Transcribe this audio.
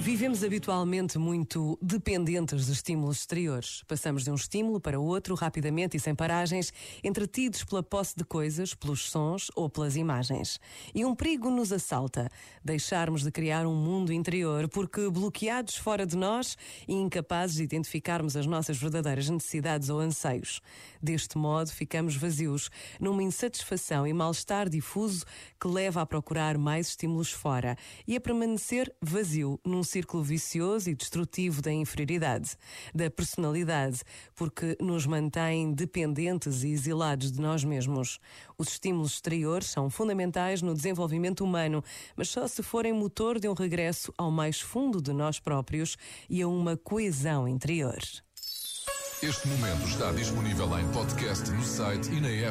Vivemos habitualmente muito dependentes de estímulos exteriores. Passamos de um estímulo para outro rapidamente e sem paragens, entretidos pela posse de coisas, pelos sons ou pelas imagens. E um perigo nos assalta: deixarmos de criar um mundo interior, porque bloqueados fora de nós e incapazes de identificarmos as nossas verdadeiras necessidades ou anseios. Deste modo, ficamos vazios, numa insatisfação e mal-estar difuso que leva a procurar mais estímulos fora e a permanecer vazio num círculo vicioso e destrutivo da inferioridade, da personalidade, porque nos mantém dependentes e exilados de nós mesmos. Os estímulos exteriores são fundamentais no desenvolvimento humano, mas só se forem motor de um regresso ao mais fundo de nós próprios e a uma coesão interior. Este momento está disponível em podcast no site e na app.